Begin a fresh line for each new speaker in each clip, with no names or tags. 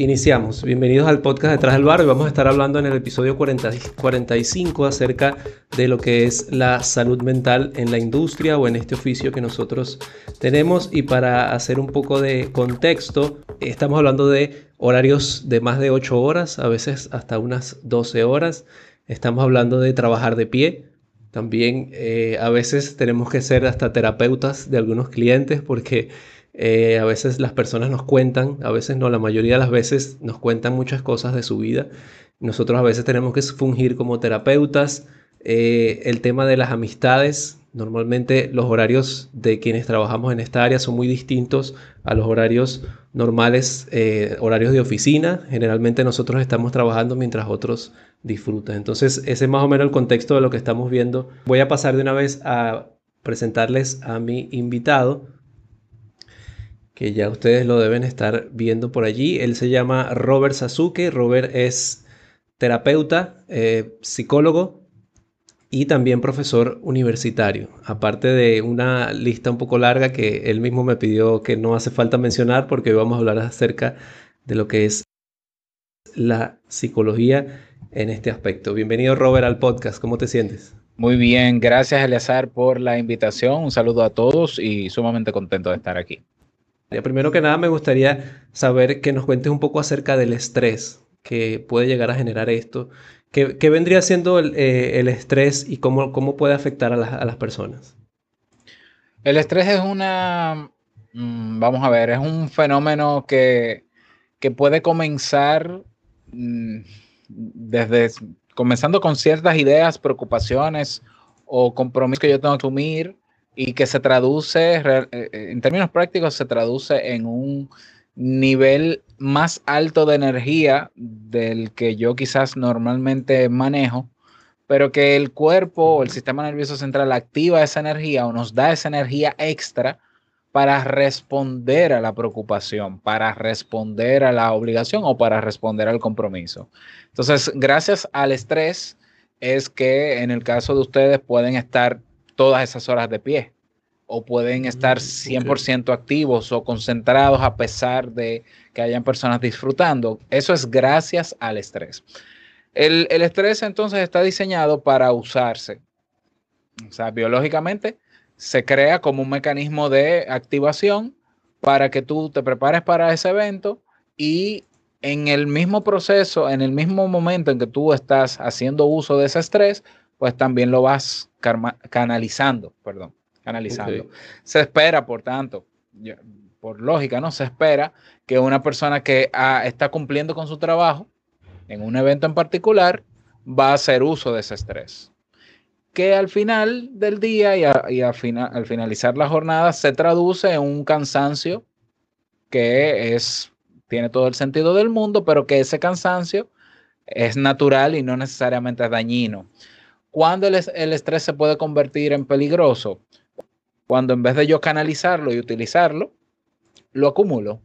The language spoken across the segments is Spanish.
Iniciamos. Bienvenidos al podcast Detrás del Bar. y vamos a estar hablando en el episodio 40, 45 acerca de lo que es la salud mental en la industria o en este oficio que nosotros tenemos. Y para hacer un poco de contexto, estamos hablando de horarios de más de 8 horas, a veces hasta unas 12 horas. Estamos hablando de trabajar de pie. También eh, a veces tenemos que ser hasta terapeutas de algunos clientes porque eh, a veces las personas nos cuentan, a veces no, la mayoría de las veces nos cuentan muchas cosas de su vida. Nosotros a veces tenemos que fungir como terapeutas. Eh, el tema de las amistades, normalmente los horarios de quienes trabajamos en esta área son muy distintos a los horarios normales, eh, horarios de oficina. Generalmente nosotros estamos trabajando mientras otros disfrutan. Entonces ese es más o menos el contexto de lo que estamos viendo. Voy a pasar de una vez a presentarles a mi invitado que ya ustedes lo deben estar viendo por allí. Él se llama Robert Sasuke. Robert es terapeuta, eh, psicólogo y también profesor universitario. Aparte de una lista un poco larga que él mismo me pidió que no hace falta mencionar porque hoy vamos a hablar acerca de lo que es la psicología en este aspecto. Bienvenido Robert al podcast. ¿Cómo te sientes?
Muy bien, gracias Eleazar por la invitación. Un saludo a todos y sumamente contento de estar aquí.
Primero que nada me gustaría saber que nos cuentes un poco acerca del estrés que puede llegar a generar esto. ¿Qué, vendría siendo eh, el, estrés y cómo, cómo puede afectar a, las personas?
El estrés es una, mm, vamos a ver, es un fenómeno que, puede comenzar mm, desde, comenzando con ciertas ideas, preocupaciones o compromisos que yo tengo que asumir y que se traduce, eh, eh, en términos prácticos, se traduce en un nivel más alto de energía del que yo quizás normalmente manejo, pero que el cuerpo o el sistema nervioso central activa esa energía o nos da esa energía extra para responder a la preocupación, para responder a la obligación o para responder al compromiso. Entonces, gracias al estrés es que en el caso de ustedes pueden estar todas esas horas de pie o pueden estar 100% mm, activos o concentrados a pesar de que hayan personas disfrutando. Eso es gracias al estrés. El, estrés entonces está diseñado para usarse. O sea, biológicamente se crea como un mecanismo de activación para que tú te prepares para ese evento y en el mismo proceso, en el mismo momento en que tú estás haciendo uso de ese estrés, pues también lo vas canalizando, perdón, canalizando. Se espera, por tanto, por lógica, ¿no? Se espera que una persona que ah, está cumpliendo con su trabajo en un evento en particular va a hacer uso de ese estrés. Que al final del día y, al finalizar la jornada se traduce en un cansancio que es, tiene todo el sentido del mundo, pero que ese cansancio es natural y no necesariamente es dañino. ¿Cuándo el, estrés se puede convertir en peligroso? Cuando en vez de yo canalizarlo y utilizarlo, lo acumulo.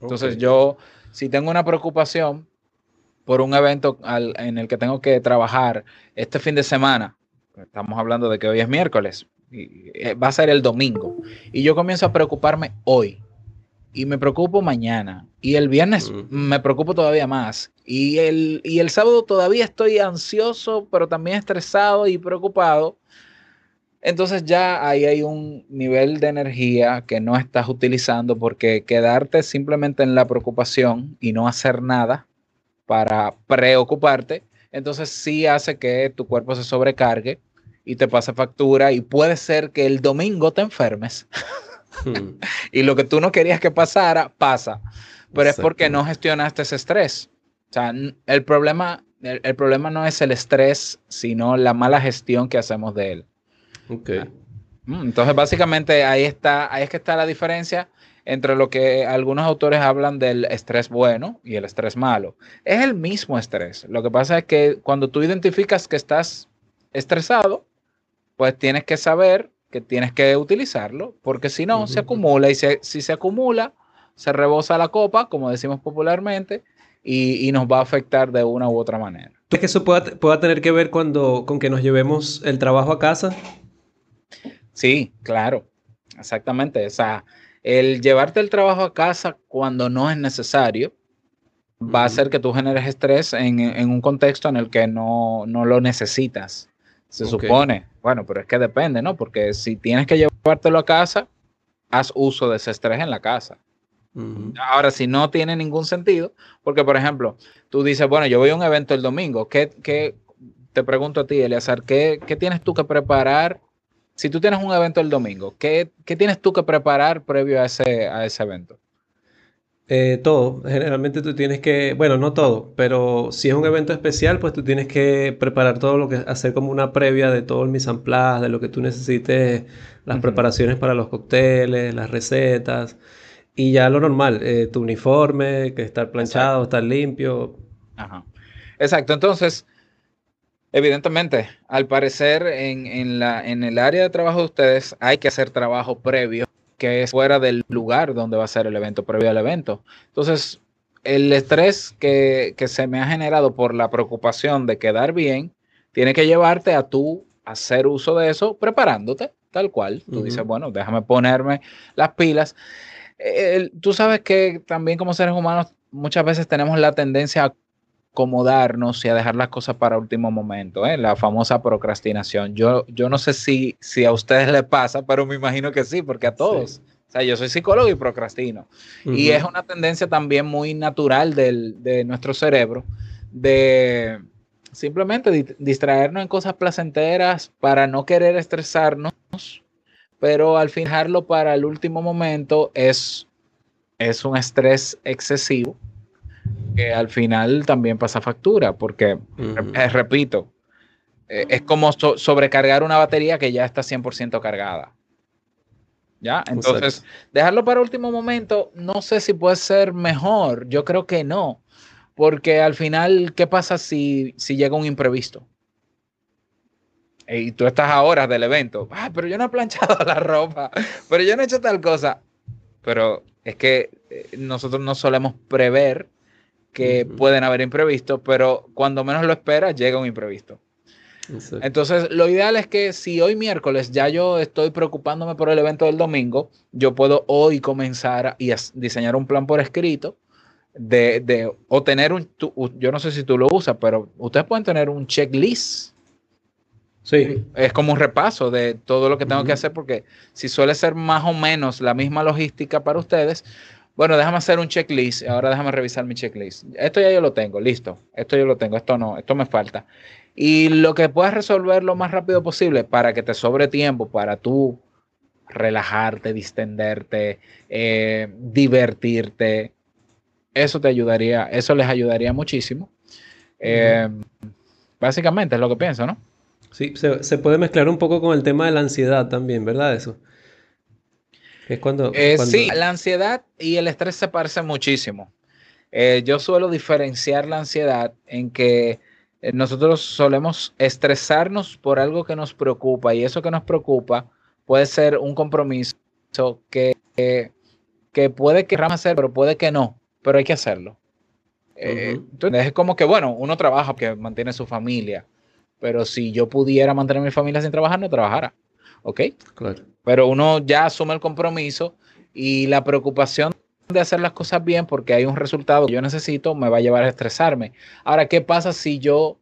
Entonces yo, si tengo una preocupación por un evento en el que tengo que trabajar este fin de semana, estamos hablando de que hoy es miércoles, y eh, va a ser el domingo, y yo comienzo a preocuparme hoy, y me preocupo mañana, y el viernes me preocupo todavía más, y el, y el sábado todavía estoy ansioso, pero también estresado y preocupado. Entonces ya ahí hay un nivel de energía que no estás utilizando porque quedarte simplemente en la preocupación y no hacer nada para preocuparte, entonces sí hace que tu cuerpo se sobrecargue y te pase factura y puede ser que el domingo te enfermes. Hmm. y lo que tú no querías que pasara, pasa. Pero es porque no gestionaste ese estrés. O sea, el problema, el, problema no es el estrés, sino la mala gestión que hacemos de él.
Ok. Ah.
Mm, entonces, básicamente, ahí está, ahí es que está la diferencia entre lo que algunos autores hablan del estrés bueno y el estrés malo. Es el mismo estrés. Lo que pasa es que cuando tú identificas que estás estresado, pues tienes que saber que tienes que utilizarlo, porque si no, se acumula y si se acumula, se rebosa la copa, como decimos popularmente, y, nos va a afectar de una u otra manera.
¿Crees que eso pueda, pueda tener que ver cuando, con que nos llevemos el trabajo a casa?
Sí, claro, exactamente. O sea, el llevarte el trabajo a casa cuando no es necesario, va a hacer que tú generes estrés en, un contexto en el que no, lo necesitas. Se supone, bueno, pero es que depende, ¿no? Porque si tienes que llevártelo a casa, haz uso de ese estrés en la casa. Ahora, si no tiene ningún sentido, porque por ejemplo, tú dices, bueno, yo voy a un evento el domingo, ¿qué, te pregunto a ti, Eliazar, ¿qué, ¿qué, tienes tú que preparar? Si tú tienes un evento el domingo, ¿qué, qué tienes tú que preparar previo a ese, a ese evento?
Eh, todo. Generalmente tú tienes que, bueno, no todo, pero si es un evento especial, pues tú tienes que preparar todo lo que hacer como una previa de todo el mise en place, de lo que tú necesites, las preparaciones para los cócteles, las recetas y ya lo normal, eh, tu uniforme, que estar planchado, estar limpio.
Ajá. Exacto. Entonces, evidentemente, al parecer en, la, en el área de trabajo de ustedes hay que hacer trabajo previo que es fuera del lugar donde va a ser el evento, previo al evento. Entonces, el estrés que, se me ha generado por la preocupación de quedar bien, tiene que llevarte a tú hacer uso de eso preparándote, tal cual. Tú dices, bueno, déjame ponerme las pilas. tú sabes que también como seres humanos muchas veces tenemos la tendencia a acomodarnos y a dejar las cosas para último momento, ¿eh? la famosa procrastinación. Yo, yo no sé si, si a ustedes les pasa, pero me imagino que sí, porque a todos. O sea, yo soy psicólogo y procrastino. Y es una tendencia también muy natural del, de nuestro cerebro de simplemente distraernos en cosas placenteras para no querer estresarnos, pero al fijarlo para el último momento es, es un estrés excesivo que al final también pasa factura, porque, eh, repito, eh, es como sobrecargar una batería que ya está 100% cargada. ¿Ya? Entonces, dejarlo para último momento, no sé si puede ser mejor. Yo creo que no. Porque al final, ¿qué pasa si, si llega un imprevisto? Y tú estás a horas del evento. Ah, pero yo no he planchado la ropa. Pero yo no he hecho tal cosa. Pero es que eh, nosotros no solemos prever que pueden haber imprevistos, pero cuando menos lo esperas, llega un imprevisto. Entonces, lo ideal es que si hoy miércoles ya yo estoy preocupándome por el evento del domingo, yo puedo hoy comenzar a, y diseñar un plan por escrito de, de o tener un, yo no sé si tú lo usas, pero ustedes pueden tener un checklist. Sí. Es como un repaso de todo lo que tengo que hacer, porque si suele ser más o menos la misma logística para ustedes, bueno, déjame hacer un checklist. Ahora déjame revisar mi checklist. Esto ya yo lo tengo, listo. Esto yo lo tengo, esto no, esto me falta. Y lo que puedas resolver lo más rápido posible para que te sobre tiempo, para tú relajarte, distenderte, eh, divertirte. Eso te ayudaría, eso les ayudaría muchísimo. Eh, básicamente es lo que pienso, ¿no?
Sí, se, se puede mezclar un poco con el tema de la ansiedad también, ¿verdad? Eso.
Es cuando, eh, Sí, la ansiedad y el estrés se parecen muchísimo. Eh, yo suelo diferenciar la ansiedad en que eh, nosotros solemos estresarnos por algo que nos preocupa y eso que nos preocupa puede ser un compromiso que, que puede queramos hacer, pero puede que no, pero hay que hacerlo. Entonces es como que, bueno, uno trabaja porque mantiene su familia, pero si yo pudiera mantener mi familia sin trabajar, no trabajara. ¿Ok? Claro. Pero uno ya asume el compromiso y la preocupación de hacer las cosas bien porque hay un resultado que yo necesito me va a llevar a estresarme. Ahora, ¿qué pasa si yo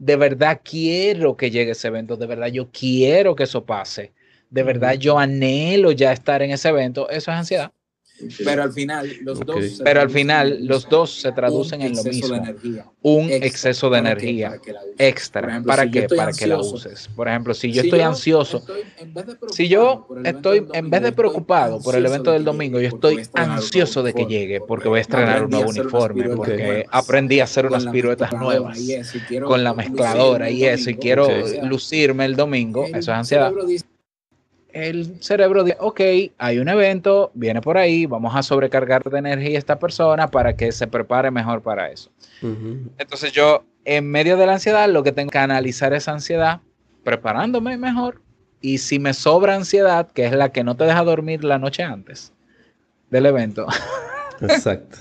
de verdad quiero que llegue ese evento? De verdad yo quiero que eso pase. De verdad yo anhelo ya estar en ese evento. Eso es ansiedad.
Pero al final los dos
Pero al final los dos se traducen en lo mismo. un exceso de energía extra. ¿Para qué? Para que la uses. Por ejemplo, si yo estoy ansioso, si yo estoy en vez de preocupado por el evento del domingo, yo estoy ansioso de que llegue porque voy a estrenar un nuevo uniforme, porque aprendí a hacer unas piruetas nuevas. con la mezcladora y eso y quiero lucirme el domingo, eso es ansiedad el cerebro dice, ok, hay un evento, viene por ahí, vamos a sobrecargar de energía a esta persona para que se prepare mejor para eso. Entonces yo, en medio de la ansiedad, lo que tengo que analizar esa ansiedad, preparándome mejor, y si me sobra ansiedad, que es la que no te deja dormir la noche antes del evento. Exacto.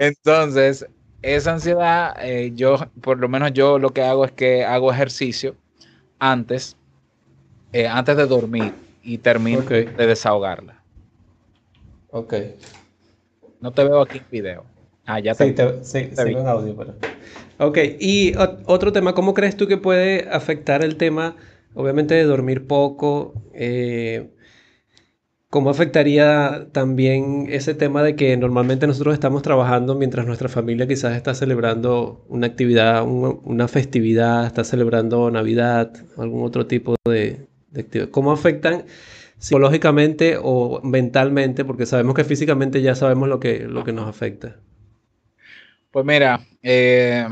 Entonces, esa ansiedad, eh, yo, por lo menos yo lo que hago es que hago ejercicio antes, eh, antes de dormir y termino de desahogarla.
Ok.
No te veo aquí en video.
Ah, ya sí, te, sí, sí, en audio. Pero... Ok, y otro tema, ¿cómo crees tú que puede afectar el tema, obviamente, de dormir poco? Eh, ¿Cómo afectaría también ese tema de que normalmente nosotros estamos trabajando mientras nuestra familia quizás está celebrando una actividad, una festividad, está celebrando Navidad, algún otro tipo de, ¿Cómo afectan psicológicamente o mentalmente? Porque sabemos que físicamente ya sabemos lo que, lo que nos afecta.
Pues mira, eh,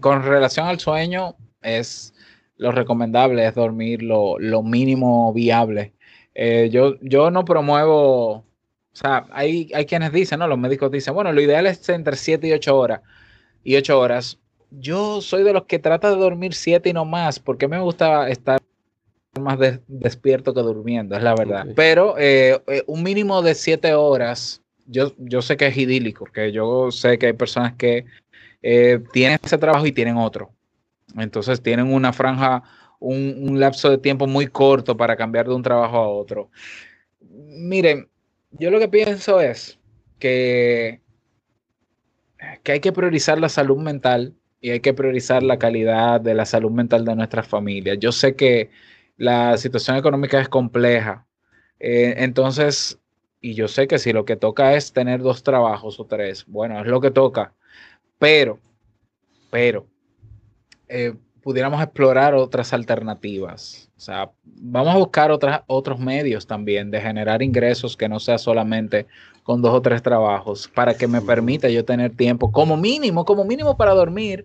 con relación al sueño, es lo recomendable es dormir lo, mínimo viable. Eh, yo, yo no promuevo, o sea, hay, hay quienes dicen, ¿no? Los médicos dicen, bueno, lo ideal es entre 7 y 8 horas. Y 8 horas. Yo soy de los que trata de dormir 7 y no más, porque me gusta estar más despierto que durmiendo, es la verdad. Pero eh, un mínimo de 7 horas yo, yo sé que es idílico, porque yo sé que hay personas que eh, tienen ese trabajo y tienen otro. Entonces tienen una franja, un, lapso de tiempo muy corto para cambiar de un trabajo a otro. Miren, yo lo que pienso es que, que hay que priorizar la salud mental y hay que priorizar la calidad de la salud mental de nuestras familias. Yo sé que la situación económica es compleja. Eh, entonces, y yo sé que si lo que toca es tener dos trabajos o tres, bueno, es lo que toca. Pero, pero, eh, pudiéramos explorar otras alternativas. O sea, vamos a buscar otras, otros medios también de generar ingresos que no sea solamente con dos o tres trabajos, para que me permita yo tener tiempo, como mínimo, como mínimo para dormir,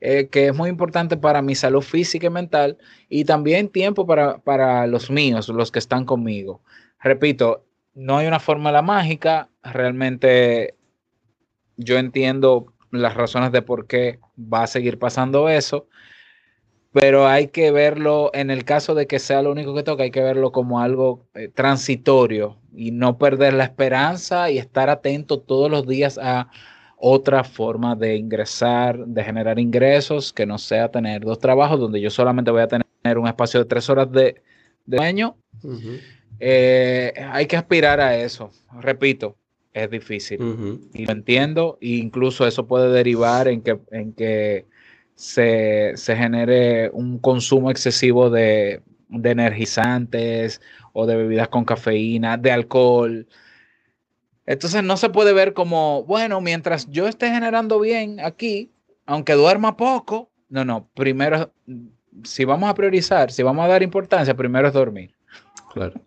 eh, que es muy importante para mi salud física y mental, y también tiempo para, para los míos, los que están conmigo. Repito, no hay una fórmula mágica, realmente yo entiendo las razones de por qué va a seguir pasando eso, pero hay que verlo, en el caso de que sea lo único que toca, hay que verlo como algo eh, transitorio y no perder la esperanza y estar atento todos los días a otra forma de ingresar, de generar ingresos, que no sea tener dos trabajos donde yo solamente voy a tener un espacio de tres horas de, de sueño. Eh, hay que aspirar a eso. Repito, es difícil. Y lo entiendo. E incluso eso puede derivar en que, en que se, genere un consumo excesivo de, de, energizantes o de bebidas con cafeína, de alcohol. Entonces no se puede ver como, bueno, mientras yo esté generando bien aquí, aunque duerma poco, no, no, primero, si vamos a priorizar, si vamos a dar importancia, primero es dormir.
Claro.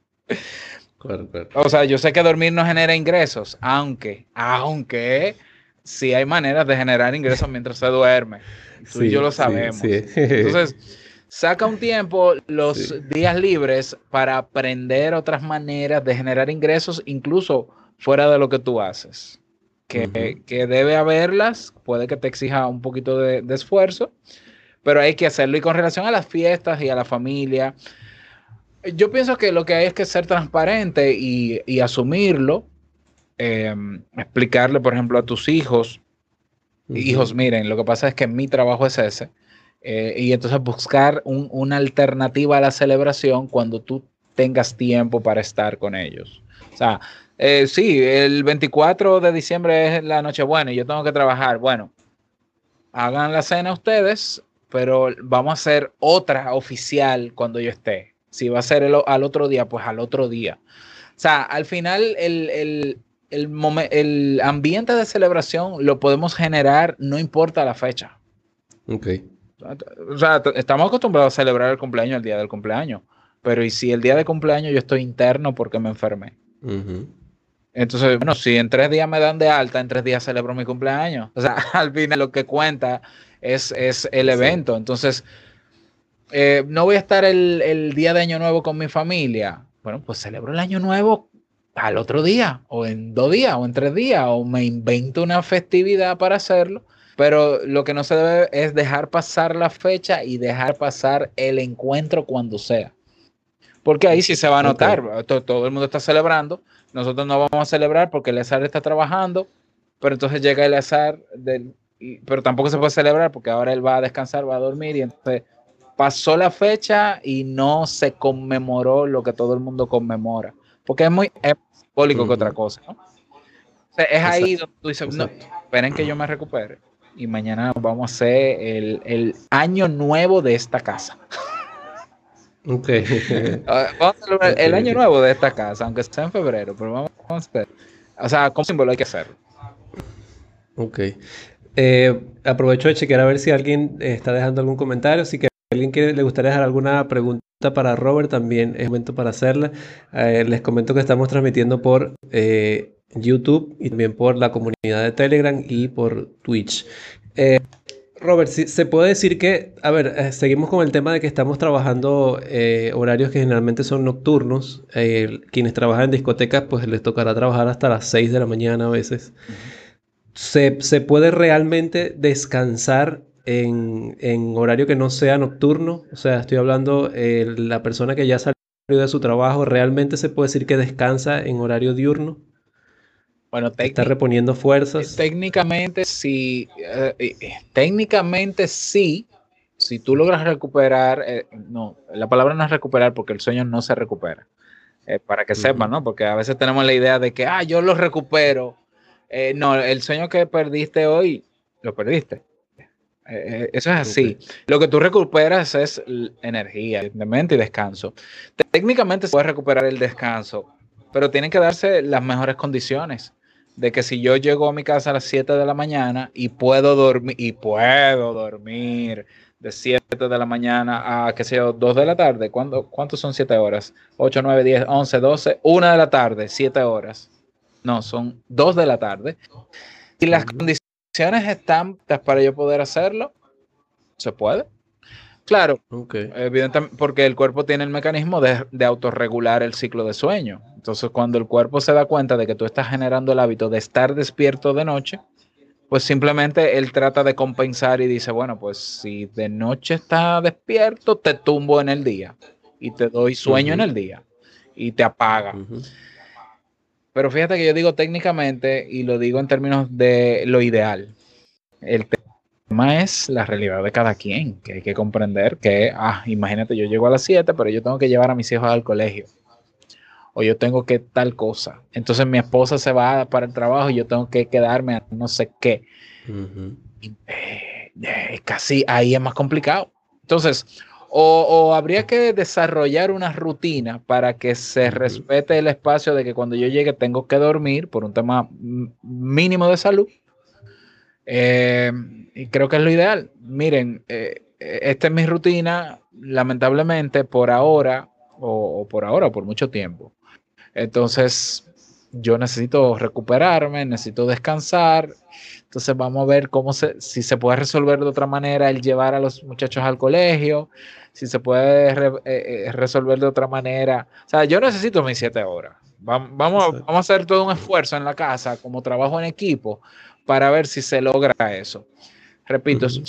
O sea, yo sé que dormir no genera ingresos, aunque, aunque sí hay maneras de generar ingresos mientras se duerme. Tú y yo lo sabemos. Entonces, saca un tiempo los días libres para aprender otras maneras de generar ingresos, incluso fuera de lo que tú haces. Que, que debe haberlas, puede que te exija un poquito de, de esfuerzo, pero hay que hacerlo. Y con relación a las fiestas y a la familia, yo pienso que lo que hay es que ser transparente y, asumirlo. Em, explicarle, por ejemplo, a tus hijos, hijos, miren, lo que pasa es que mi trabajo es ese. Eh, y entonces buscar una alternativa a la celebración cuando tú tengas tiempo para estar con ellos. O sea, eh, sí, el 24 de diciembre es la noche buena y yo tengo que trabajar. Bueno, hagan la cena ustedes, pero vamos a hacer otra oficial cuando yo esté. Si va a ser al otro día, pues al otro día. O sea, al final el, el, el, ambiente de celebración lo podemos generar, no importa la fecha.
Ok.
O sea, estamos acostumbrados a celebrar el cumpleaños el día del cumpleaños. Pero ¿y si el día de cumpleaños yo estoy interno porque me enfermé? Entonces, bueno, si en tres días me dan de alta, en tres días celebro mi cumpleaños. O sea, al final lo que cuenta es, es el evento. Entonces, eh, no voy a estar el, día de Año Nuevo con mi familia. Bueno, pues celebro el Año Nuevo al otro día, o en dos días, o en tres días, o me invento una festividad para hacerlo. Pero lo que no se debe es dejar pasar la fecha y dejar pasar el encuentro cuando sea. Porque ahí sí se va a notar. Todo, el mundo está celebrando. Nosotros no vamos a celebrar porque el azar está trabajando. Pero entonces llega el azar del, pero tampoco se puede celebrar porque ahora él va a descansar, va a dormir y entonces pasó la fecha y no se conmemoró lo que todo el mundo conmemora. Porque es muy simbólico que otra cosa. es ahí donde tú dices, no, esperen que yo me recupere y mañana vamos a hacer el, año nuevo de esta casa.
Ok.
vamos a el, año nuevo de esta casa, aunque sea en febrero, pero vamos, a hacer. O sea, como símbolo hay que hacerlo.
Ok. Eh, aprovecho de chequear a ver si alguien está dejando algún comentario. Si que alguien quiere, le gustaría dejar alguna pregunta para Robert, también es momento para hacerla. Eh, les comento que estamos transmitiendo por eh, YouTube y también por la comunidad de Telegram y por Twitch. Eh, Robert, se puede decir que, a ver, eh, seguimos con el tema de que estamos trabajando eh, horarios que generalmente son nocturnos. quienes trabajan en discotecas, pues les tocará trabajar hasta las 6 de la mañana a veces. ¿Se, puede realmente descansar en, en, horario que no sea nocturno? O sea, estoy hablando, la persona que ya salió de su trabajo, ¿realmente se puede decir que descansa en horario diurno?
Bueno,
está reponiendo fuerzas.
Técnicamente sí, eh, eh, técnicamente sí. Si tú logras recuperar, eh, no, la palabra no es recuperar porque el sueño no se recupera. para que sepan, ¿no? Porque a veces tenemos la idea de que, ah, yo lo recupero. no, el sueño que perdiste hoy, lo perdiste. eso es así. Lo que tú recuperas es energía, mente y descanso. Técnicamente se puede recuperar el descanso, pero tienen que darse las mejores condiciones de que si yo llego a mi casa a las 7 de la mañana y puedo dormir, y puedo dormir de 7 de la mañana a, qué sé yo, 2 de la tarde, ¿cuánto, ¿cuántos son 7 horas? 8, 9, 10, 11, 12, 1 de la tarde, 7 horas. No, son 2 de la tarde. Y las condiciones están para yo poder hacerlo, se puede. Claro, evidentemente, porque el cuerpo tiene el mecanismo de, de, autorregular el ciclo de sueño. Entonces, cuando el cuerpo se da cuenta de que tú estás generando el hábito de estar despierto de noche, pues simplemente él trata de compensar y dice, bueno, pues si de noche está despierto, te tumbo en el día y te doy sueño en el día y te apaga. Pero fíjate que yo digo técnicamente y lo digo en términos de lo ideal. El es la realidad de cada quien, que hay que comprender que, ah, imagínate, yo llego a las 7, pero yo tengo que llevar a mis hijos al colegio. O yo tengo que tal cosa. Entonces mi esposa se va para el trabajo y yo tengo que quedarme a no sé qué. Eh, eh, casi ahí es más complicado. Entonces, o, habría que desarrollar una rutina para que se respete el espacio de que cuando yo llegue tengo que dormir por un tema mínimo de salud eh, y creo que es lo ideal. Miren, eh, esta es mi rutina, lamentablemente, por ahora, o, por ahora, o por mucho tiempo. Entonces, yo necesito recuperarme, necesito descansar. Entonces, vamos a ver cómo se, si se puede resolver de otra manera el llevar a los muchachos al colegio, si se puede eh, resolver de otra manera. O sea, yo necesito mis siete horas. Vamos, vamos, vamos a hacer todo un esfuerzo en la casa, como trabajo en equipo, para ver si se logra eso. Repito, es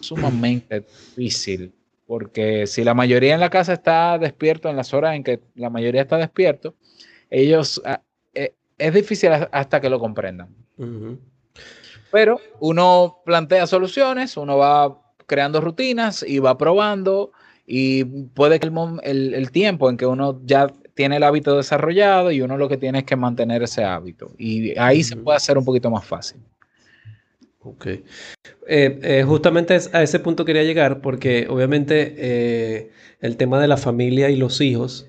sumamente difícil, porque si la mayoría en la casa está despierto en las horas en que la mayoría está despierto, ellos ah, eh, es difícil hasta que lo comprendan. Pero uno plantea soluciones, uno va creando rutinas y va probando y puede que el, el, tiempo en que uno ya tiene el hábito desarrollado y uno lo que tiene es que mantener ese hábito y ahí se puede hacer un poquito más fácil.
Ok. Eh, eh, justamente a ese punto quería llegar porque obviamente eh, el tema de la familia y los hijos,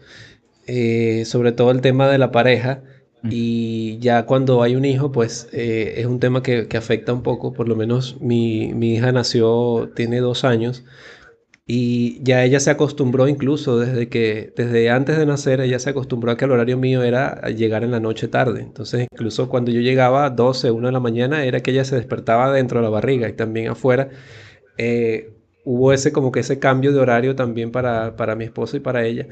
sobre todo el tema de la pareja, y ya cuando hay un hijo, pues es un tema que, que, afecta un poco, por lo menos mi, mi hija nació, tiene dos años, y ya ella se acostumbró incluso desde que, desde antes de nacer, ella se acostumbró a que el horario mío era llegar en la noche tarde. Entonces, incluso cuando yo llegaba a 12, 1 de la mañana, era que ella se despertaba dentro de la barriga y también afuera. Eh, hubo ese como que ese cambio de horario también para, para mi esposo y para ella.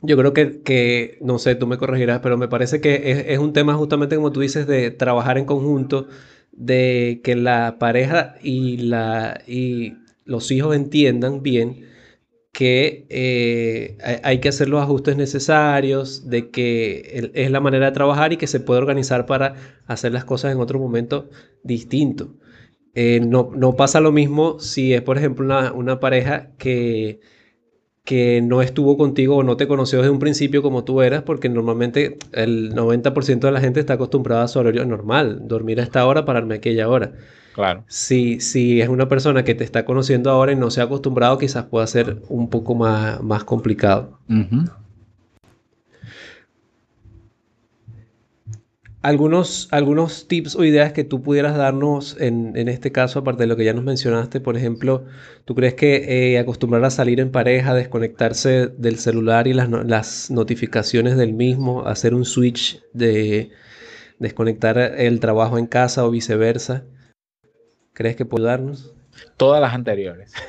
Yo creo que, que, no sé, tú me corregirás, pero me parece que es, es un tema justamente como tú dices de trabajar en conjunto, de que la pareja y la... Y, los hijos entiendan bien que eh, hay que hacer los ajustes necesarios, de que es la manera de trabajar y que se puede organizar para hacer las cosas en otro momento distinto. Eh, no, no, pasa lo mismo si es, por ejemplo, una, pareja que que no estuvo contigo o no te conoció desde un principio como tú eras, porque normalmente el 90% de la gente está acostumbrada a su horario normal, dormir a esta hora, pararme a aquella hora.
Claro.
Si, si es una persona que te está conociendo ahora y no se ha acostumbrado, quizás pueda ser un poco más, más complicado. Algunos, algunos tips o ideas que tú pudieras darnos en, este caso, aparte de lo que ya nos mencionaste, por ejemplo, ¿tú crees que eh, acostumbrar a salir en pareja, desconectarse del celular y las, las notificaciones del mismo, hacer un switch de desconectar el trabajo en casa o viceversa, ¿crees que puede darnos?
Todas las anteriores.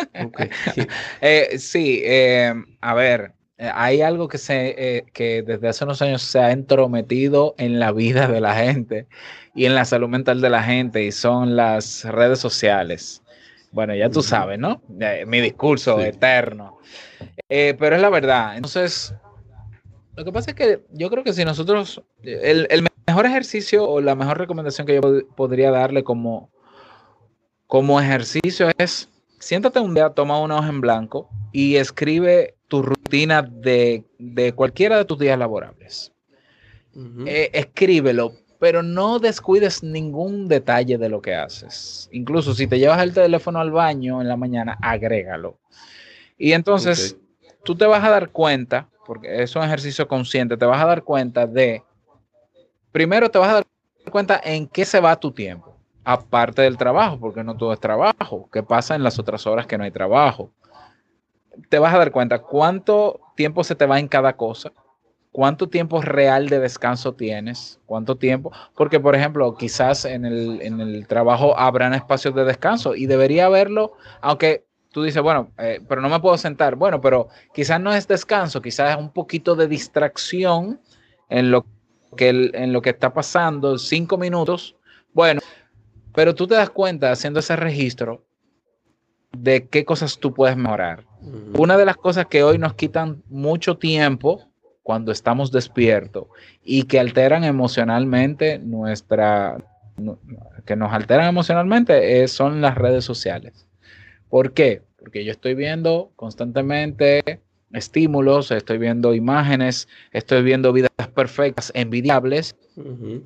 Eh, sí, eh, a ver, eh, hay algo que, se, eh, que desde hace unos años se ha entrometido en la vida de la gente y en la salud mental de la gente y son las redes sociales. Bueno, ya tú sabes, ¿no? Mi discurso eterno. Eh, pero es la verdad. Entonces, lo que pasa es que yo creo que si nosotros, el, el mejor ejercicio o la mejor recomendación que yo podría darle como, como ejercicio es, siéntate un día, toma una hoja en blanco y escribe tu rutina de, cualquiera de tus días laborables. Eh, escríbelo, pero no descuides ningún detalle de lo que haces. Incluso si te llevas el teléfono al baño en la mañana, agrégalo. Y entonces tú te vas a dar cuenta, porque es un ejercicio consciente, te vas a dar cuenta de, primero te vas a dar cuenta en qué se va tu tiempo, aparte del trabajo, porque no todo es trabajo, qué pasa en las otras horas que no hay trabajo te vas a dar cuenta cuánto tiempo se te va en cada cosa, cuánto tiempo real de descanso tienes, cuánto tiempo, porque por ejemplo, quizás en el, trabajo habrán espacios de descanso y debería haberlo, aunque tú dices, bueno, eh, pero no me puedo sentar, bueno, pero quizás no es descanso, quizás es un poquito de distracción en lo que, en lo que está pasando, cinco minutos, bueno, pero tú te das cuenta haciendo ese registro de qué cosas tú puedes mejorar. Una de las cosas que hoy nos quitan mucho tiempo cuando estamos despiertos y que alteran emocionalmente nuestra, que nos alteran emocionalmente son las redes sociales. ¿Por qué? Porque yo estoy viendo constantemente estímulos, estoy viendo imágenes, estoy viendo vidas perfectas, envidiables,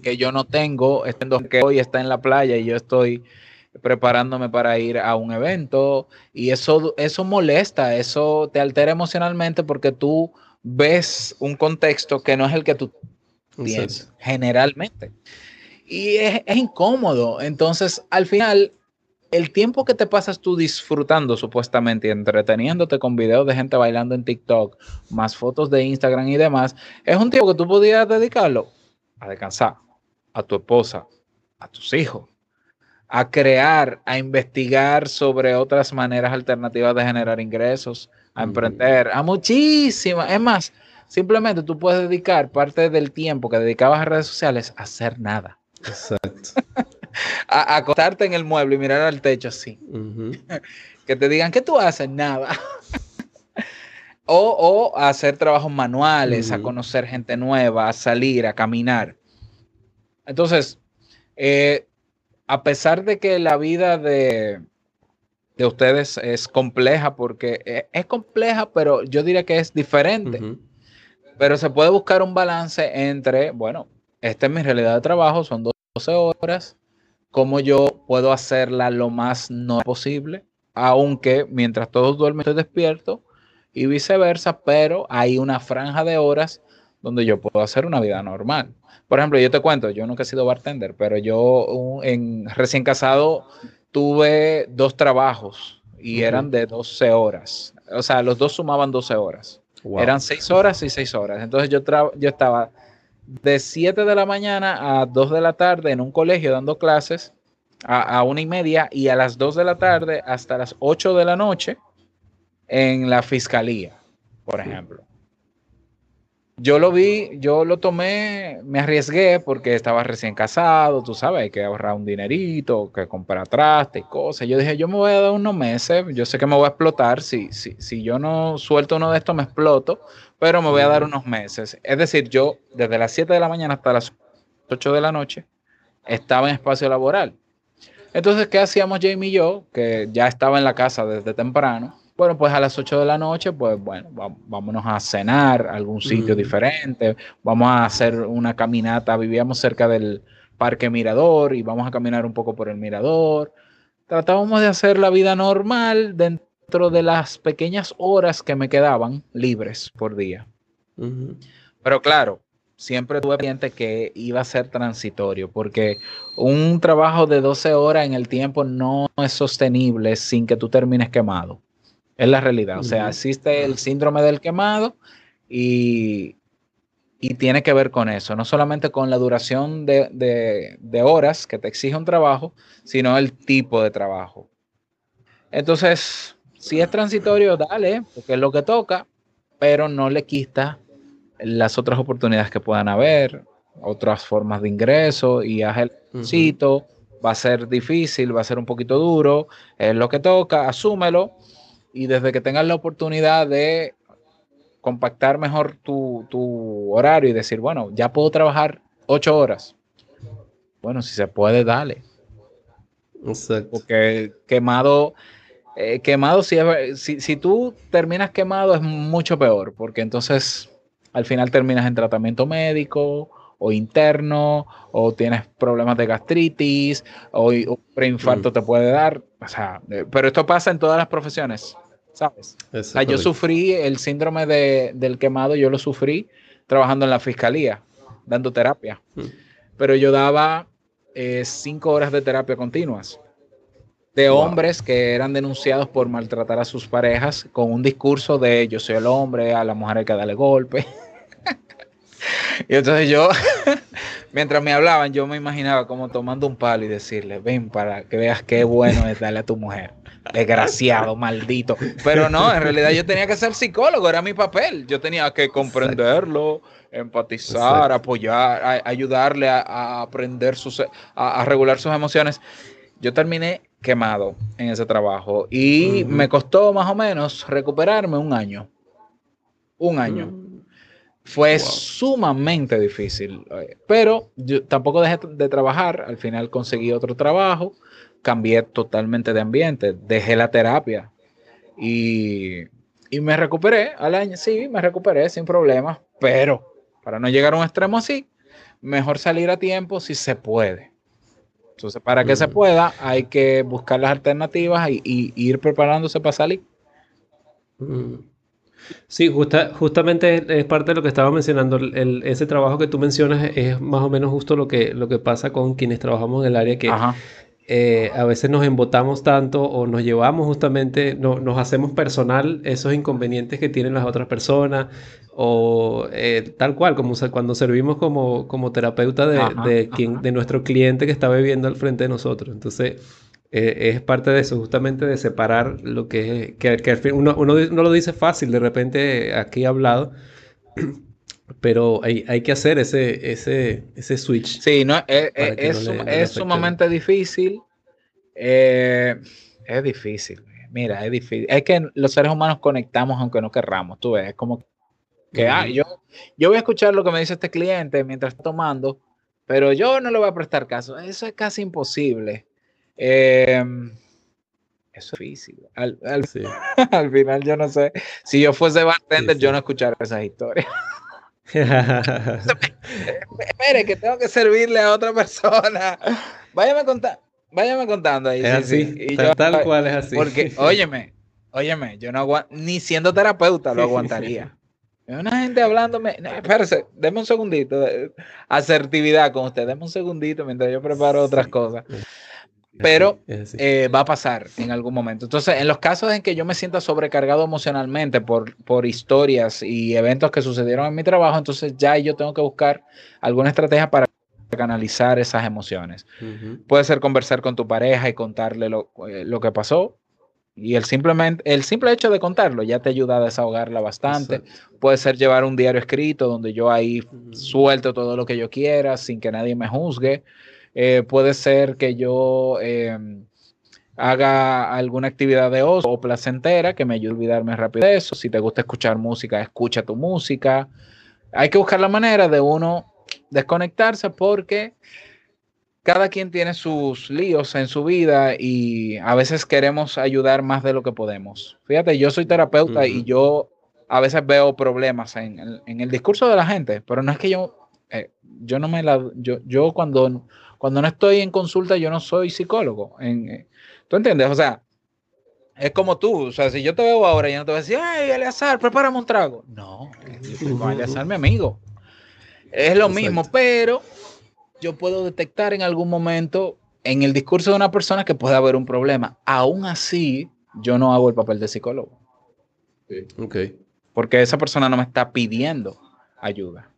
que yo no tengo, que hoy está en la playa y yo estoy preparándome para ir a un evento y eso, eso molesta, eso te altera emocionalmente porque tú ves un contexto que no es el que tú tienes generalmente. Y es, es, incómodo. Entonces, al final, el tiempo que te pasas tú disfrutando supuestamente y entreteniéndote con videos de gente bailando en TikTok, más fotos de Instagram y demás, es un tiempo que tú podías dedicarlo a descansar, a tu esposa, a tus hijos, a crear, a investigar sobre otras maneras alternativas de generar ingresos, a emprender, a muchísimas. Es más, simplemente tú puedes dedicar parte del tiempo que dedicabas a redes sociales a hacer nada. Exacto. a, acostarte en el mueble y mirar al techo así. que te digan, ¿qué tú haces? Nada. o, o, a hacer trabajos manuales, a conocer gente nueva, a salir, a caminar. Entonces, eh, a pesar de que la vida de, de ustedes es compleja, porque e, es, compleja, pero yo diría que es diferente. Pero se puede buscar un balance entre, bueno, esta es mi realidad de trabajo, son 12 horas, cómo yo puedo hacerla lo más no posible, aunque mientras todos duermen estoy despierto y viceversa, pero hay una franja de horas donde yo puedo hacer una vida normal. Por ejemplo, yo te cuento, yo nunca he sido bartender, pero yo en recién casado tuve dos trabajos y eran de 12 horas. O sea, los dos sumaban 12 horas. Eran 6 horas y 6 horas. Entonces yo, yo estaba de 7 de la mañana a 2 de la tarde en un colegio dando clases a, a una y media y a las 2 de la tarde hasta las 8 de la noche en la fiscalía, por ejemplo. Yo lo vi, yo lo tomé, me arriesgué porque estaba recién casado, tú sabes, hay que ahorrar un dinerito, que comprar traste y cosas. Yo dije, yo me voy a dar unos meses, yo sé que me voy a explotar, si, si, si yo no suelto uno de estos me exploto, pero me voy a dar unos meses. Es decir, yo desde las 7 de la mañana hasta las 8 de la noche estaba en espacio laboral. Entonces, ¿qué hacíamos Jamie y yo? Que ya estaba en la casa desde temprano Bueno, pues a las 8 de la noche, pues bueno, vámonos a cenar a algún sitio diferente, vamos a hacer una caminata, vivíamos cerca del Parque Mirador y vamos a caminar un poco por el Mirador. Tratábamos de hacer la vida normal dentro de las pequeñas horas que me quedaban libres por día. Pero claro, siempre tuve pendiente que iba a ser transitorio, porque un trabajo de 12 horas en el tiempo no es sostenible sin que tú termines quemado. Es la realidad. O sea, existe el síndrome del quemado y, tiene que ver con eso. No solamente con la duración de, horas que te exige un trabajo, sino el tipo de trabajo. Entonces, si es transitorio, dale, porque es lo que toca, pero no le quita las otras oportunidades que puedan haber, otras formas de ingreso y haz el sitio. Va a ser difícil, va a ser un poquito duro, es lo que toca, asúmelo y desde que tengas la oportunidad de compactar mejor tu, horario y decir, bueno, ya puedo trabajar ocho horas. Bueno, si se puede, dale. Exacto. Porque quemado, eh, quemado, si, si, si tú terminas quemado es mucho peor, porque entonces al final terminas en tratamiento médico o interno, o tienes problemas de gastritis, o, un preinfarto mm. te puede dar. O sea, eh, pero esto pasa en todas las profesiones. ¿Sabes? yo sufrí el síndrome del quemado, yo lo sufrí trabajando en la fiscalía, dando terapia. Mm. Pero yo daba eh, cinco horas de terapia continuas de hombres que eran denunciados por maltratar a sus parejas con un discurso de yo soy el hombre, a la mujer hay que darle golpe. y entonces yo, mientras me hablaban, yo me imaginaba como tomando un palo y decirle, ven para que veas qué bueno es darle a tu mujer desgraciado, maldito. Pero no, en realidad yo tenía que ser psicólogo, era mi papel. Yo tenía que comprenderlo, empatizar, apoyar, ayudarle a, aprender sus, a, regular sus emociones. Yo terminé quemado en ese trabajo y me costó más o menos recuperarme un año. Un año. Mm. Fue sumamente difícil, eh, pero yo tampoco dejé de trabajar. Al final conseguí otro trabajo cambié totalmente de ambiente, dejé la terapia y, me recuperé al año, sí, me recuperé sin problemas, pero para no llegar a un extremo así, mejor salir a tiempo si se puede. Entonces, para que se pueda, hay que buscar las alternativas y, ir preparándose para salir.
Mm. Sí, justamente es parte de lo que estaba mencionando. ese trabajo que tú mencionas es más o menos justo lo que, lo que pasa con quienes trabajamos en el área que eh, a veces nos embotamos tanto o nos llevamos justamente, no, nos hacemos personal esos inconvenientes que tienen las otras personas o eh, tal cual, como cuando servimos como, como terapeuta de, de, quien, de nuestro cliente que está viviendo al frente de nosotros. Entonces, eh, es parte de eso, justamente de separar lo que, que, que al fin, uno, uno, uno, lo dice fácil, de repente aquí hablado. pero hay, hay, que hacer ese, ese, ese switch.
Sí, no, es, es, sumamente difícil. Eh, es difícil. Mira, es difícil. Es que los seres humanos conectamos aunque no querramos. Tú ves, es como que ah, yo, yo voy a escuchar lo que me dice este cliente mientras está tomando, pero yo no le voy a prestar caso. Eso es casi imposible. Em, eso es difícil. Al, al, al, final, yo no sé. Si yo fuese bartender, yo no escucharía esas historias. Espere, que tengo que servirle a otra persona. Váyame, contando váyame contando ahí.
Es así, tal, cual es así.
Porque, óyeme, óyeme, yo no aguanto, ni siendo terapeuta lo aguantaría. Una gente hablándome, espérese, deme un segundito, asertividad con usted, deme un segundito mientras yo preparo otras cosas pero eh, va a pasar en algún momento. Entonces, en los casos en que yo me sienta sobrecargado emocionalmente por, por historias y eventos que sucedieron en mi trabajo, entonces ya yo tengo que buscar alguna estrategia para canalizar esas emociones. Puede ser conversar con tu pareja y contarle lo, eh, que pasó. Y el, simplemente, el simple hecho de contarlo ya te ayuda a desahogarla bastante. Puede ser llevar un diario escrito donde yo ahí suelto todo lo que yo quiera sin que nadie me juzgue. Eh, puede ser que yo em, haga alguna actividad de ocio o placentera que me ayude a olvidarme rápido de eso. Si te gusta escuchar música, escucha tu música. Hay que buscar la manera de uno desconectarse porque cada quien tiene sus líos en su vida y a veces queremos ayudar más de lo que podemos. Fíjate, yo soy terapeuta y yo a veces veo problemas en, el discurso de la gente, pero no es que yo, eh, yo no me la, yo, yo cuando, cuando no estoy en consulta, yo no soy psicólogo. En, eh, ¿Tú entiendes? O sea, es como tú, o sea, si yo te veo ahora y no te voy a decir, ay, Eleazar, prepárame un trago. No, yo Eleazar, mi amigo. Es lo mismo, pero yo puedo detectar en algún momento en el discurso de una persona que puede haber un problema. Aún así, yo no hago el papel de psicólogo.
Ok.
Porque esa persona no me está pidiendo ayuda.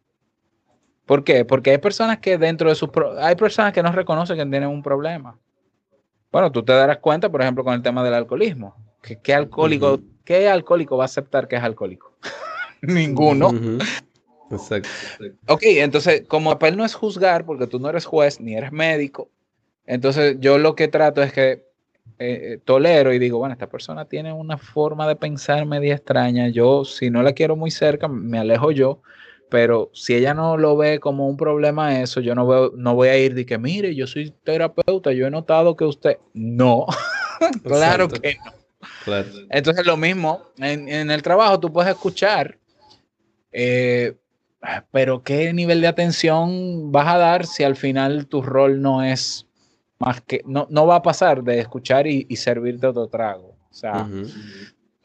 ¿Por qué? Porque hay personas que dentro de sus... Hay personas que no reconocen que tienen un problema. Bueno, tú te darás cuenta, por ejemplo, con el tema del alcoholismo. ¿Qué, alcohólico, ¿Qué alcohólico va a aceptar que es alcohólico? Ninguno.
Exacto.
Ok, entonces, como papel no es juzgar, porque tú no eres juez ni eres médico, entonces yo lo que trato es que eh, eh, tolero y digo, bueno, esta persona tiene una forma de pensar media extraña, yo si no la quiero muy cerca, me alejo yo, pero si ella no lo ve como un problema eso, yo no, veo, no voy a ir de que, mire, yo soy terapeuta, yo he notado que usted, no, claro que no. Entonces lo mismo, en, en, el trabajo tú puedes escuchar eh, pero ¿qué nivel de atención vas a dar si al final tu rol no es más que, no, no va a pasar de escuchar y, servirte otro trago? O sea,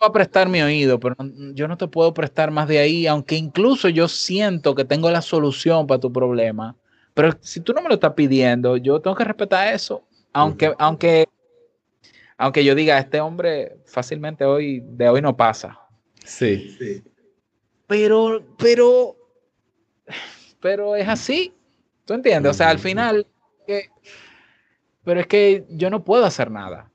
voy a prestar mi oído, pero yo no te puedo prestar más de ahí, aunque incluso yo siento que tengo la solución para tu problema. Pero si tú no me lo estás pidiendo, yo tengo que respetar eso. Aunque, aunque, aunque yo diga, este hombre fácilmente hoy, de hoy no pasa.
Sí. sí.
Pero, pero pero es así. ¿Tú entiendes? O sea, al final, pero es que yo no puedo hacer nada.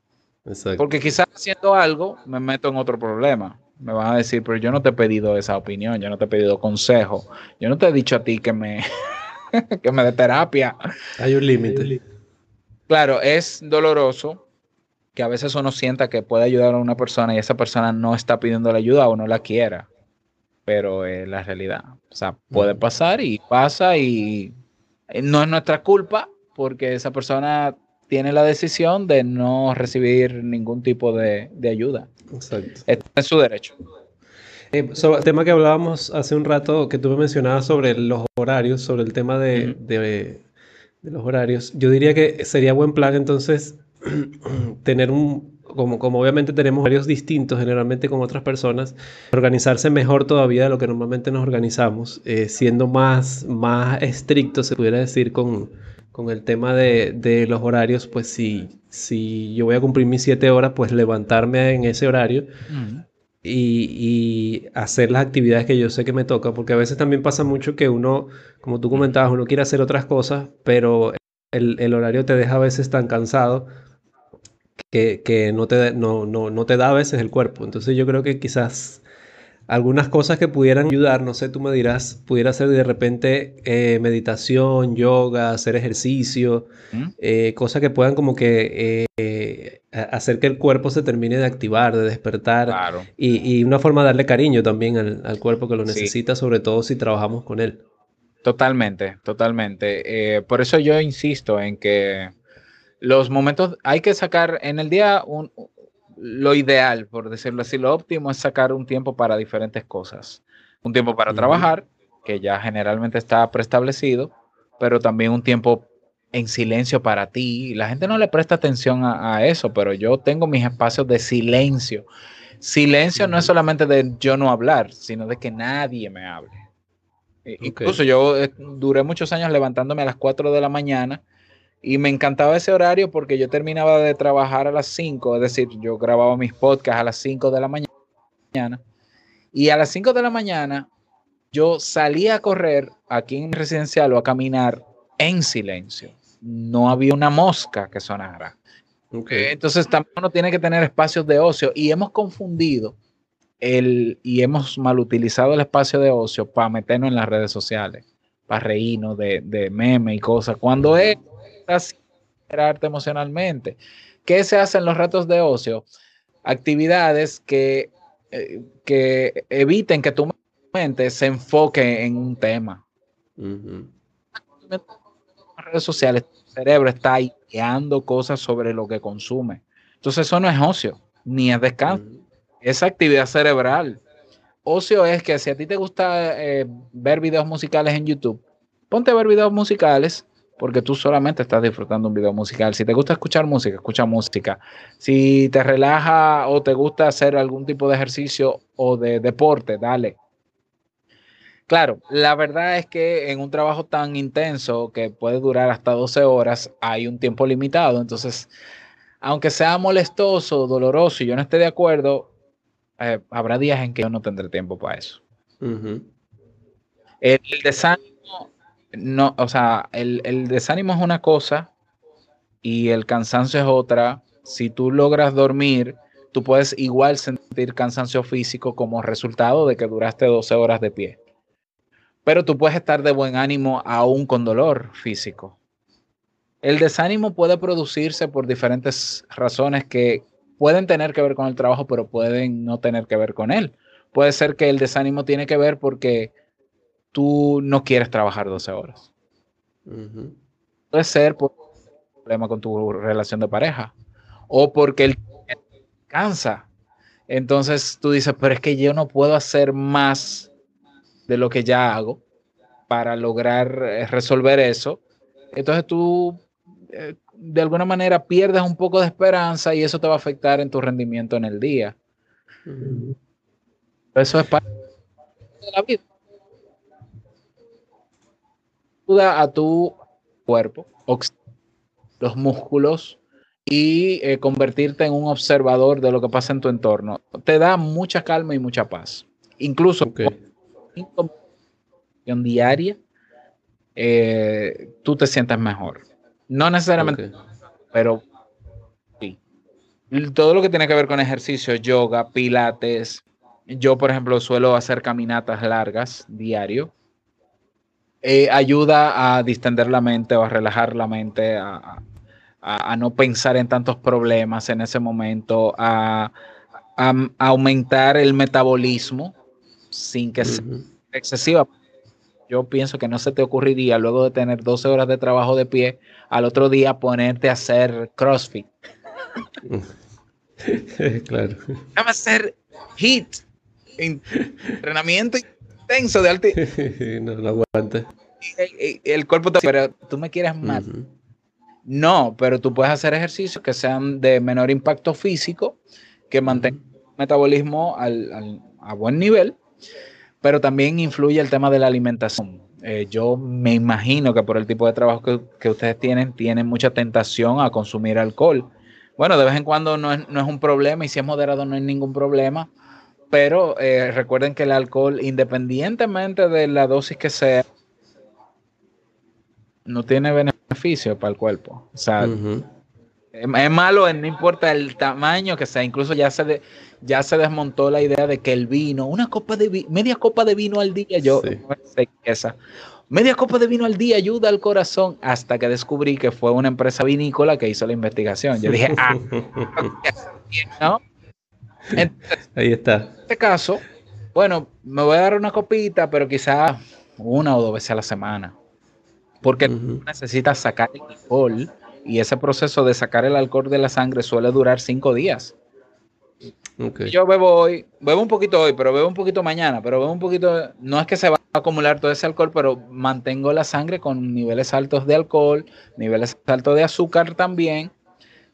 Exacto. Porque quizás haciendo algo me meto en otro problema. Me van a decir, pero yo no te he pedido esa opinión, yo no te he pedido consejo, yo no te he dicho a ti que me, que me dé terapia.
Hay un límite.
Claro, es doloroso que a veces uno sienta que puede ayudar a una persona y esa persona no está pidiendo la ayuda o no la quiera pero es la realidad. O sea, puede pasar y pasa y no es nuestra culpa porque esa persona tiene la decisión de no recibir ningún tipo de, ayuda.
Exacto.
es su derecho.
Eh, sobre el tema que hablábamos hace un rato, que tú me mencionabas sobre los horarios, sobre el tema de, de los horarios, yo diría que sería buen plan entonces tener un, como, como obviamente tenemos horarios distintos generalmente con otras personas, organizarse mejor todavía de lo que normalmente nos organizamos, eh, siendo más, más estricto, se pudiera decir, con, con el tema de, de, los horarios, pues si, si yo voy a cumplir mis siete horas, pues levantarme en ese horario. Y, y, hacer las actividades que yo sé que me toca, porque a veces también pasa mucho que uno, como tú comentabas, uno quiere hacer otras cosas, pero el, el horario te deja a veces tan cansado que, no, te, no, no, no, te da a veces el cuerpo. Entonces yo creo que quizás algunas cosas que pudieran ayudar, no sé, tú me dirás, pudiera ser de repente eh, meditación, yoga, hacer ejercicio, eh, cosas que puedan como que eh, hacer que el cuerpo se termine de activar, de despertar. Y, una forma de darle cariño también al, cuerpo que lo necesita, sobre todo si trabajamos con él.
Totalmente, totalmente. por eso yo insisto en que los momentos, hay que sacar en el día un, lo ideal, por decirlo así, lo óptimo es sacar un tiempo para diferentes cosas. Un tiempo para trabajar, que ya generalmente está preestablecido, pero también un tiempo en silencio para ti. La gente no le presta atención a, eso, pero yo tengo mis espacios de silencio. Silencio no es solamente de yo no hablar, sino de que nadie me hable. Incluso yo eh, duré muchos años levantándome a las 4 de la mañana y me encantaba ese horario porque yo terminaba de trabajar a las 5, es decir, yo grababa mis podcasts a las 5 de la mañana. Y a las 5 de la mañana yo salía a correr aquí en residencial o a caminar en silencio. No había una mosca que sonara. Entonces también uno tiene que tener espacios de ocio y hemos confundido el, y hemos mal utilizado el espacio de ocio para meternos en las redes sociales, para reírnos de, de meme y cosas, cuando es arte emocionalmente. ¿Qué se hace en los ratos de ocio? Actividades que, eh, que eviten que tu mente se enfoque en un tema. Redes sociales, cerebro está ideando cosas sobre lo que consume. Entonces eso no es ocio, ni es descanso, es actividad cerebral. Ocio es que si a ti te gusta eh, ver videos musicales en YouTube, ponte a ver videos musicales porque tú solamente estás disfrutando un video musical. Si te gusta escuchar música, escucha música. Si te relaja o te gusta hacer algún tipo de ejercicio o de deporte, dale. Claro, la verdad es que en un trabajo tan intenso que puede durar hasta 12 horas, hay un tiempo limitado. Entonces, aunque sea molestoso, doloroso y yo no esté de acuerdo, eh, habrá días en que yo no tendré tiempo para eso. El desánimo, no, o sea, el, desánimo es una cosa y el cansancio es otra. Si tú logras dormir, tú puedes igual sentir cansancio físico como resultado de que duraste 12 horas de pie pero tú puedes estar de buen ánimo aún con dolor físico. El desánimo puede producirse por diferentes razones que pueden tener que ver con el trabajo, pero pueden no tener que ver con él. Puede ser que el desánimo tiene que ver porque tú no quieres trabajar 12 horas. Puede ser por un problema con tu relación de pareja o porque él cansa. Entonces tú dices, pero es que yo no puedo hacer más de lo que ya hago para lograr eh, resolver eso. Entonces tú eh, de alguna manera pierdes un poco de esperanza y eso te va a afectar en tu rendimiento en el día. Eso es parte de la vida. Ayuda a tu cuerpo, los músculos y eh, convertirte en un observador de lo que pasa en tu entorno. Te da mucha calma y mucha paz. Incluso diaria, eh, tú te sientas mejor. No necesariamente, pero sí. Todo lo que tiene que ver con ejercicio, yoga, pilates. Yo, por ejemplo, suelo hacer caminatas largas diario. Eh, ayuda a distender la mente o a relajar la mente, a, no pensar en tantos problemas en ese momento, a, aumentar el metabolismo sin que sea excesiva yo pienso que no se te ocurriría luego de tener 12 horas de trabajo de pie, al otro día ponerte a hacer CrossFit.
claro.
Déjame hacer HIT, entrenamiento intenso de alto.
no lo aguanta.
El, cuerpo te... Pero tú me quieres más. No, pero tú puedes hacer ejercicios que sean de menor impacto físico, que mantengan el metabolismo a buen nivel pero también influye el tema de la alimentación. Eh, yo me imagino que por el tipo de trabajo que, ustedes tienen, tienen mucha tentación a consumir alcohol. Bueno, de vez en cuando no es, un problema y si es moderado no hay ningún problema, pero eh, recuerden que el alcohol, independientemente de la dosis que sea, no tiene beneficio para el cuerpo. O sea, es, malo, no importa el tamaño que sea, incluso ya se, de, ya se desmontó la idea de que el vino, una copa de media copa de vino al día, yo sé esa. Media copa de vino al día ayuda al corazón hasta que descubrí que fue una empresa vinícola que hizo la investigación. Yo dije, ah, ¿no?
Ahí está.
En este caso, bueno, me voy a dar una copita, pero quizás una o dos veces a la semana. Porque necesitas sacar el alcohol y ese proceso de sacar el alcohol de la sangre suele durar cinco días. Yo bebo hoy, bebo un poquito hoy, pero bebo un poquito mañana, pero bebo un poquito, no es que se va a acumular todo ese alcohol, pero mantengo la sangre con niveles altos de alcohol, niveles altos de azúcar también,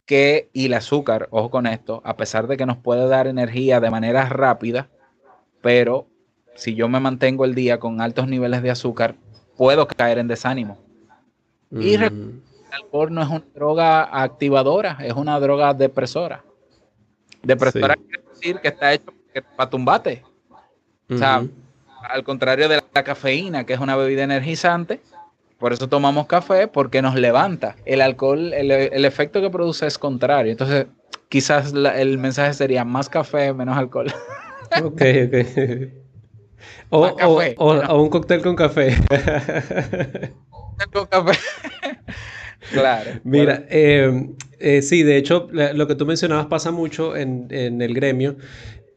que, y el azúcar, ojo con esto, a pesar de que nos puede dar energía de manera rápida, pero si yo me mantengo el día con altos niveles de azúcar, puedo caer en desánimo. Y mm. el alcohol no es una droga activadora, es una droga depresora. Depresora quiere decir que está hecho para tumbate. O sea, al contrario de la cafeína, que es una bebida energizante, por eso tomamos café, porque nos levanta. El alcohol, el, efecto que produce es contrario. Entonces, quizás el mensaje sería más café, menos alcohol.
Ok, ok. O, o, un cóctel con café.
con café. claro.
Mira, eh, eh, sí, de hecho, lo que tú mencionabas pasa mucho en, el gremio.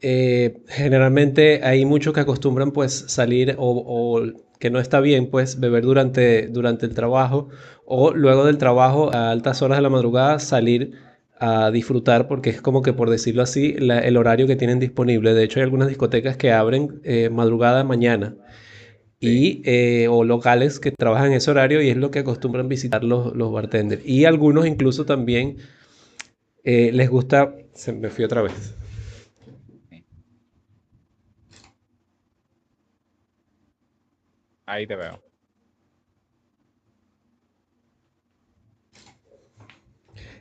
Eh, generalmente hay muchos que acostumbran pues salir o, que no está bien, pues, beber durante, durante el trabajo o luego del trabajo a altas horas de la madrugada salir a disfrutar porque es como que por decirlo así el horario que tienen disponible. De hecho hay algunas discotecas que abren eh, madrugada mañana y, eh, o locales que trabajan en ese horario y es lo que acostumbran visitar los, los bartenders. Y algunos incluso también eh, les gusta... Se me fui otra vez.
Ahí te veo.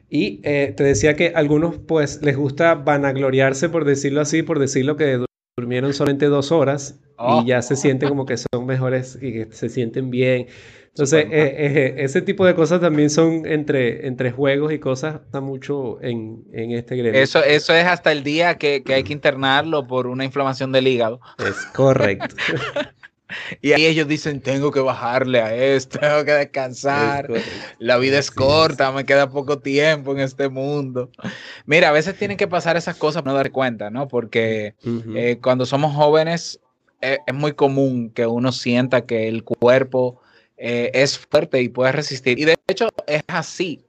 Y eh, te decía que a algunos pues les gusta vanagloriarse, por decirlo así, por decirlo que durmieron solamente dos horas y oh. ya se sienten como que son mejores y que se sienten bien. Entonces, eh, eh, ese tipo de cosas también son entre, entre juegos y cosas, está mucho en, en este gremio.
Eso, eso es hasta el día que, que hay que internarlo por una inflamación del hígado.
Es correcto.
Y ahí ellos dicen, tengo que bajarle a esto, tengo que descansar, la vida es corta, me queda poco tiempo en este mundo. Mira, a veces tienen que pasar esas cosas para no dar cuenta, ¿no? Porque eh, cuando somos jóvenes eh, es muy común que uno sienta que el cuerpo eh, es fuerte y puede resistir. Y de hecho es así,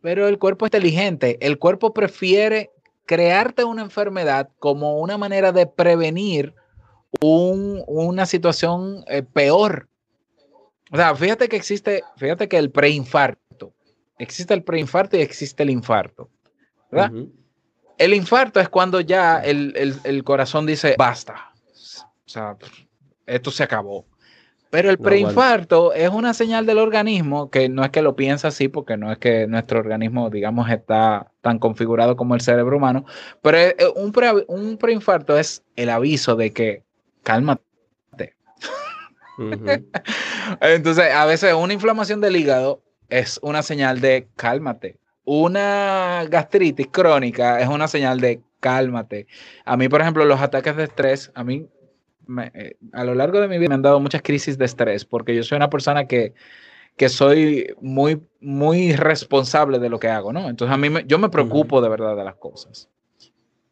pero el cuerpo es inteligente, el cuerpo prefiere crearte una enfermedad como una manera de prevenir una situación eh, peor. O sea, fíjate que existe, fíjate que el preinfarto, existe el preinfarto y existe el infarto. ¿verdad? El infarto es cuando ya el, corazón dice, basta. O sea, esto se acabó. Pero el preinfarto es una señal del organismo que no es que lo piensa así, porque no es que nuestro organismo, digamos, está tan configurado como el cerebro humano, pero un, un preinfarto es el aviso de que cálmate. Entonces, a veces una inflamación del hígado es una señal de cálmate. Una gastritis crónica es una señal de cálmate. A mí, por ejemplo, los ataques de estrés, a mí, eh, a lo largo de mi vida me han dado muchas crisis de estrés porque yo soy una persona que, que soy muy, muy responsable de lo que hago, ¿no? Entonces, a mí, yo me preocupo de verdad de las cosas.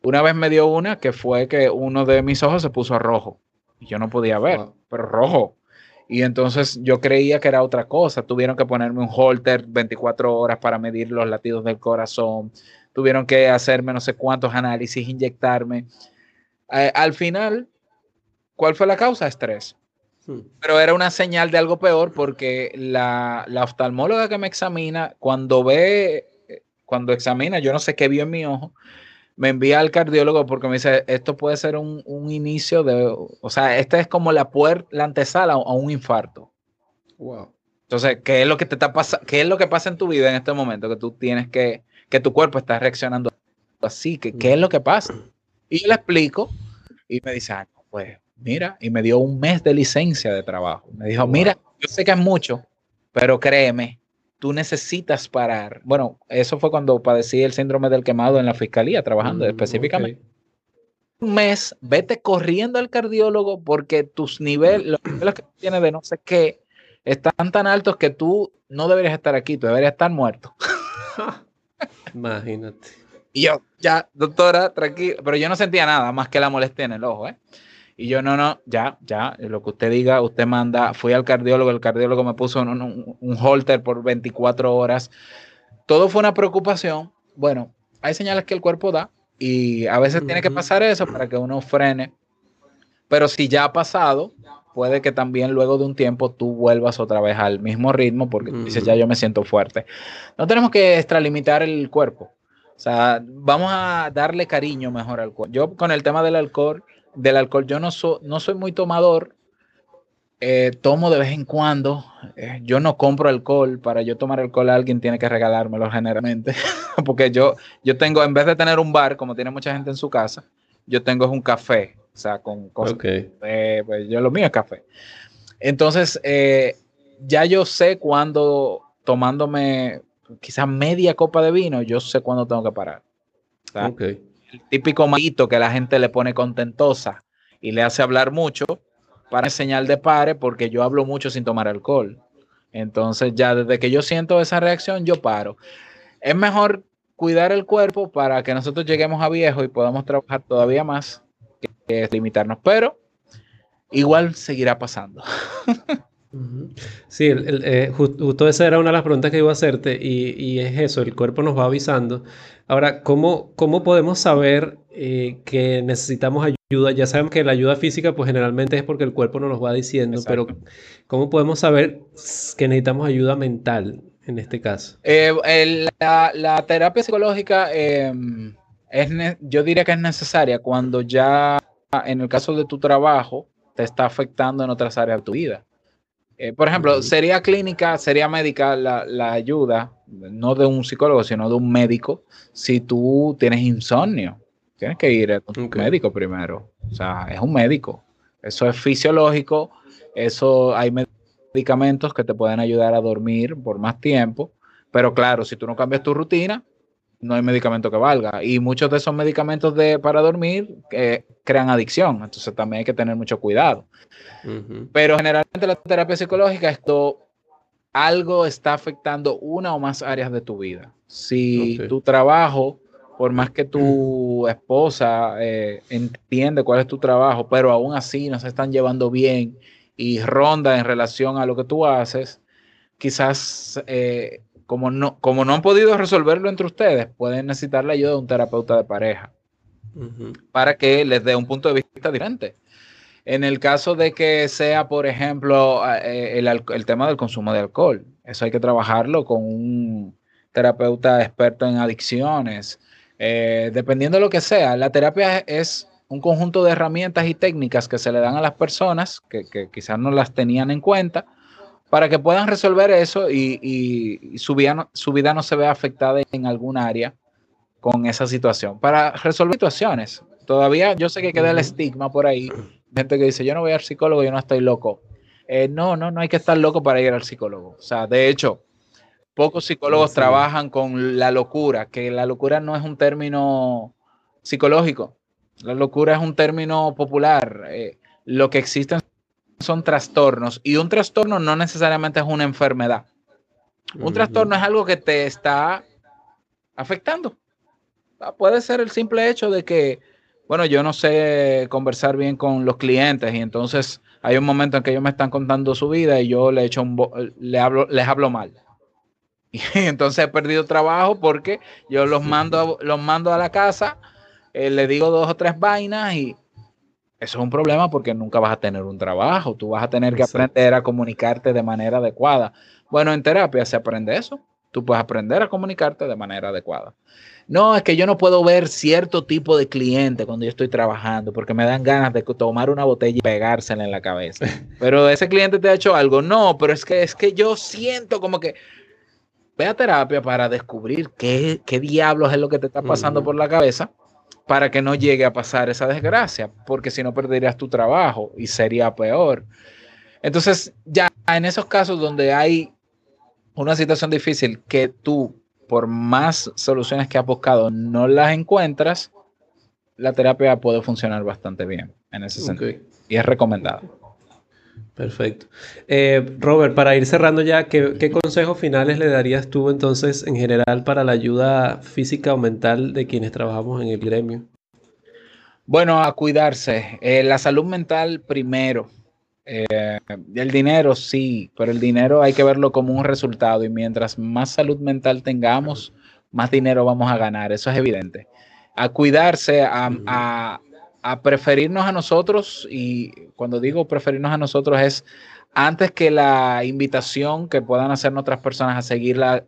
Una vez me dio una que fue que uno de mis ojos se puso rojo y yo no podía ver, pero rojo. Y entonces yo creía que era otra cosa. Tuvieron que ponerme un holter 24 horas para medir los latidos del corazón. Tuvieron que hacerme no sé cuántos análisis, inyectarme. Eh, al final, ¿cuál fue la causa? Estrés. Hmm. Pero era una señal de algo peor porque la, la oftalmóloga que me examina, cuando ve, eh, cuando examina, yo no sé qué vio en mi ojo, me envía al cardiólogo porque me dice, esto puede ser un, inicio de, o sea, esta es como la puerta, la antesala a, un infarto. Wow. Entonces, ¿qué es lo que te está pasando? ¿Qué es lo que pasa en tu vida en este momento? Que tú tienes que, que tu cuerpo está reaccionando así, que, ¿qué es lo que pasa? Y yo le explico y me dice, ah, pues mira, y me dio un mes de licencia de trabajo. Me dijo, mira, yo sé que es mucho, pero créeme, tú necesitas parar. Bueno, eso fue cuando padecí el síndrome del quemado en la fiscalía, trabajando mm, específicamente. Un mes, vete corriendo al cardiólogo porque tus niveles, los niveles que tienes de no sé qué, están tan altos que tú no deberías estar aquí, tú deberías estar muerto.
Imagínate.
Y yo, ya, doctora, tranquilo, pero yo no sentía nada más que la molestia en el ojo, ¿eh? Y yo, no, no, ya, ya, lo que usted diga, usted manda, fui al cardiólogo, el cardiólogo me puso un, un, holter por 24 horas. Todo fue una preocupación. Bueno, hay señales que el cuerpo da y a veces tiene que pasar eso para que uno frene. Pero si ya ha pasado, puede que también luego de un tiempo tú vuelvas otra vez al mismo ritmo porque dices, ya yo me siento fuerte. No tenemos que extralimitar el cuerpo. O sea, vamos a darle cariño mejor al cuerpo. Yo con el tema del alcohol, del alcohol, yo no, no soy muy tomador, eh, tomo de vez en cuando. Eh, yo no compro alcohol. Para yo tomar alcohol, alguien tiene que regalármelo generalmente. Porque yo, yo tengo, en vez de tener un bar, como tiene mucha gente en su casa, yo tengo un café. O sea, con cosas. pues yo lo mío es café. Entonces, eh, ya yo sé cuando tomándome quizás media copa de vino, yo sé cuándo tengo que parar. Okay el típico maguito que la gente le pone contentosa y le hace hablar mucho para señal de pare porque yo hablo mucho sin tomar alcohol. Entonces ya desde que yo siento esa reacción, yo paro. Es mejor cuidar el cuerpo para que nosotros lleguemos a viejo y podamos trabajar todavía más que, limitarnos. Pero igual seguirá pasando.
Sí, eh, justo esa era una de las preguntas que iba a hacerte y, es eso, el cuerpo nos va avisando. Ahora, ¿cómo, cómo podemos saber eh, que necesitamos ayuda? Ya sabemos que la ayuda física pues generalmente es porque el cuerpo nos lo va diciendo, pero ¿cómo podemos saber que necesitamos ayuda mental en este caso?
Eh, la, terapia psicológica em, es, yo diría que es necesaria cuando ya en el caso de tu trabajo te está afectando en otras áreas de tu vida. Eh, por ejemplo, sería clínica, sería médica la, ayuda, no de un psicólogo, sino de un médico, si tú tienes insomnio. Tienes que ir a un médico primero. O sea, es un médico. Eso es fisiológico. Eso hay medicamentos que te pueden ayudar a dormir por más tiempo. Pero claro, si tú no cambias tu rutina, no hay medicamento que valga. Y muchos de esos medicamentos de, para dormir eh, crean adicción. Entonces también hay que tener mucho cuidado. Pero generalmente la terapia psicológica es cuando algo está afectando una o más áreas de tu vida. Si tu trabajo, por más que tu esposa eh, entiende cuál es tu trabajo, pero aún así no se están llevando bien y ronda en relación a lo que tú haces, quizás eh, como no, como no han podido resolverlo entre ustedes, pueden necesitar la ayuda de un terapeuta de pareja para que les dé un punto de vista diferente. En el caso de que sea, por ejemplo, eh, el, tema del consumo de alcohol, eso hay que trabajarlo con un terapeuta experto en adicciones. Eh, dependiendo de lo que sea, la terapia es un conjunto de herramientas y técnicas que se le dan a las personas que, que quizás no las tenían en cuenta para que puedan resolver eso y, su, vida no, su vida no se vea afectada en algún área con esa situación. Para resolver situaciones, todavía yo sé que queda el estigma por ahí, gente que dice, yo no voy al psicólogo, yo no estoy loco. Eh, no, no, no hay que estar loco para ir al psicólogo. O sea, de hecho, pocos psicólogos trabajan con la locura, que la locura no es un término psicológico, la locura es un término popular. Eh, lo que existen son trastornos y un trastorno no necesariamente es una enfermedad. Un trastorno es algo que te está afectando. Ah, puede ser el simple hecho de que, bueno, yo no sé conversar bien con los clientes y entonces hay un momento en que ellos me están contando su vida y yo le echo un le hablo, les hablo mal. Y entonces he perdido trabajo porque yo los mando, los mando a la casa, eh, le digo dos o tres vainas y eso es un problema porque nunca vas a tener un trabajo, tú vas a tener que aprender a comunicarte de manera adecuada. Bueno, en terapia se aprende eso, tú puedes aprender a comunicarte de manera adecuada. No, es que yo no puedo ver cierto tipo de cliente cuando yo estoy trabajando porque me dan ganas de tomar una botella y pegársela en la cabeza. Pero ese cliente te ha hecho algo. No, pero es que es que yo siento como que ve a terapia para descubrir qué, qué diablos es lo que te está pasando por la cabeza para que no llegue a pasar esa desgracia, porque si no perderías tu trabajo y sería peor. Entonces, ya en esos casos donde hay una situación difícil que tú, por más soluciones que has buscado, no las encuentras, la terapia puede funcionar bastante bien en ese sentido. Y es recomendado.
Perfecto. Eh, Robert, para ir cerrando ya, ¿qué, consejos finales le darías tú entonces en general para la ayuda física o mental de quienes trabajamos en el gremio?
Bueno, a cuidarse. Eh, la salud mental primero. Eh, el dinero sí, pero el dinero hay que verlo como un resultado y mientras más salud mental tengamos, más dinero vamos a ganar. Eso es evidente. A cuidarse, a a preferirnos a nosotros, y cuando digo preferirnos a nosotros es antes que la invitación que puedan hacer otras personas a seguir la,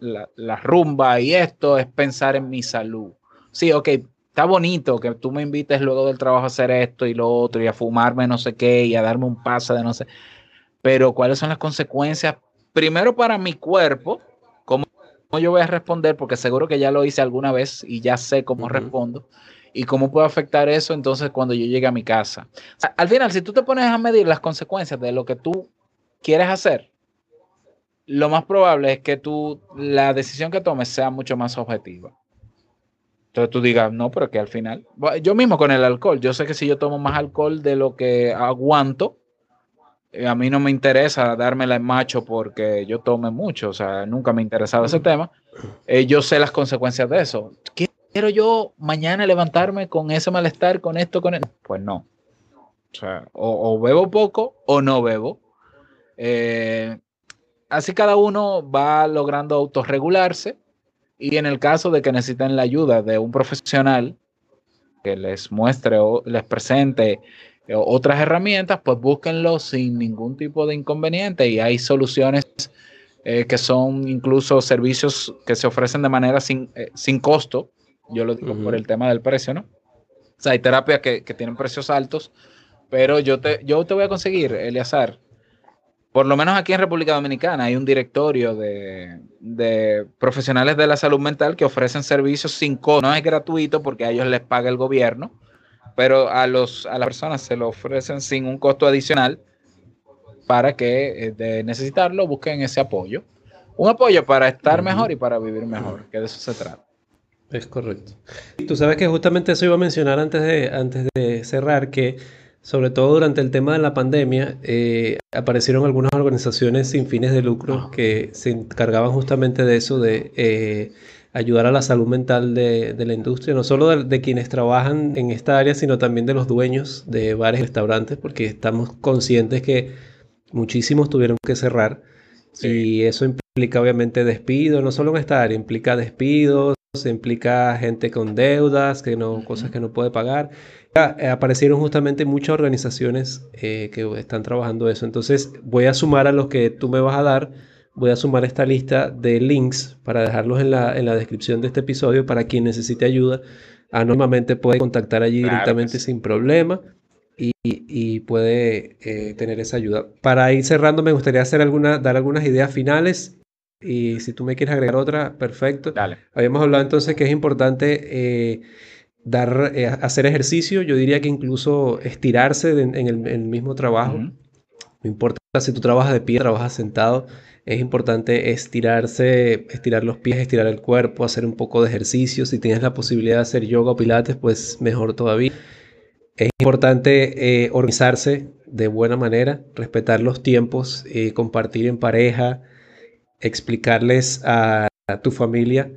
rumba y esto, es pensar en mi salud. Sí, ok, está bonito que tú me invites luego del trabajo a hacer esto y lo otro y a fumarme no sé qué y a darme un pase de no sé, pero ¿cuáles son las consecuencias? Primero para mi cuerpo, ¿cómo yo voy a responder? Porque seguro que ya lo hice alguna vez y ya sé cómo respondo y cómo puede afectar eso entonces cuando yo llegue a mi casa. al final, si tú te pones a medir las consecuencias de lo que tú quieres hacer, lo más probable es que tú, la decisión que tomes sea mucho más objetiva. Entonces tú digas, no, pero que al final, yo mismo con el alcohol, yo sé que si yo tomo más alcohol de lo que aguanto, eh, a mí no me interesa dármela en macho porque yo tome mucho, o sea, nunca me ha interesado ese tema. Eh, yo sé las consecuencias de eso. ¿Quiero yo mañana levantarme con ese malestar, con esto, con esto? Pues no. O sea, o, bebo poco o no bebo. Eh, así cada uno va logrando autorregularse y en el caso de que necesiten la ayuda de un profesional que les muestre o les presente eh, otras herramientas, pues búsquenlo sin ningún tipo de inconveniente y hay soluciones eh, que son incluso servicios que se ofrecen de manera sin costo. Yo lo digo por el tema del precio, ¿no? O sea, hay terapias que, que tienen precios altos, pero yo te, yo te voy a conseguir, Eleazar, por lo menos aquí en República Dominicana hay un directorio de, profesionales de la salud mental que ofrecen servicios sin costo. No es gratuito porque a ellos les paga el gobierno, pero a, los, a las personas se lo ofrecen sin un costo adicional para que eh, de necesitarlo busquen ese apoyo. Un apoyo para estar mejor y para vivir mejor, que de eso se trata.
Es correcto. Tú sabes que justamente eso iba a mencionar antes de, antes de cerrar, que sobre todo durante el tema de la pandemia, eh, aparecieron algunas organizaciones sin fines de lucro que se encargaban justamente de eso, de eh, ayudar a la salud mental de, la industria, no solo de, quienes trabajan en esta área, sino también de los dueños de bares y restaurantes, porque estamos conscientes que muchísimos tuvieron que cerrar. Y eso implica obviamente despido, no solo en esta área, implica despidos, implica gente con deudas, que no, cosas que no puede pagar. Eh, aparecieron justamente muchas organizaciones eh, que están trabajando eso. Entonces voy a sumar a los que tú me vas a dar, voy a sumar esta lista de links para dejarlos en la, en la descripción de este episodio para quien necesite ayuda. Anónimamente puede contactar allí directamente sin problema y, y puede eh, tener esa ayuda. Para ir cerrando, me gustaría hacer alguna, dar algunas ideas finales y si tú me quieres agregar otra, perfecto.
Dale.
Habíamos hablado entonces que es importante dar, eh, hacer ejercicio, yo diría que incluso estirarse en, el, mismo trabajo. No importa si tú trabajas de pie, trabajas sentado, es importante estirarse, estirar los pies, estirar el cuerpo, hacer un poco de ejercicio. Si tienes la posibilidad de hacer yoga o pilates, pues mejor todavía. Es importante eh, organizarse de buena manera, respetar los tiempos, eh, compartir en pareja, explicarles a tu familia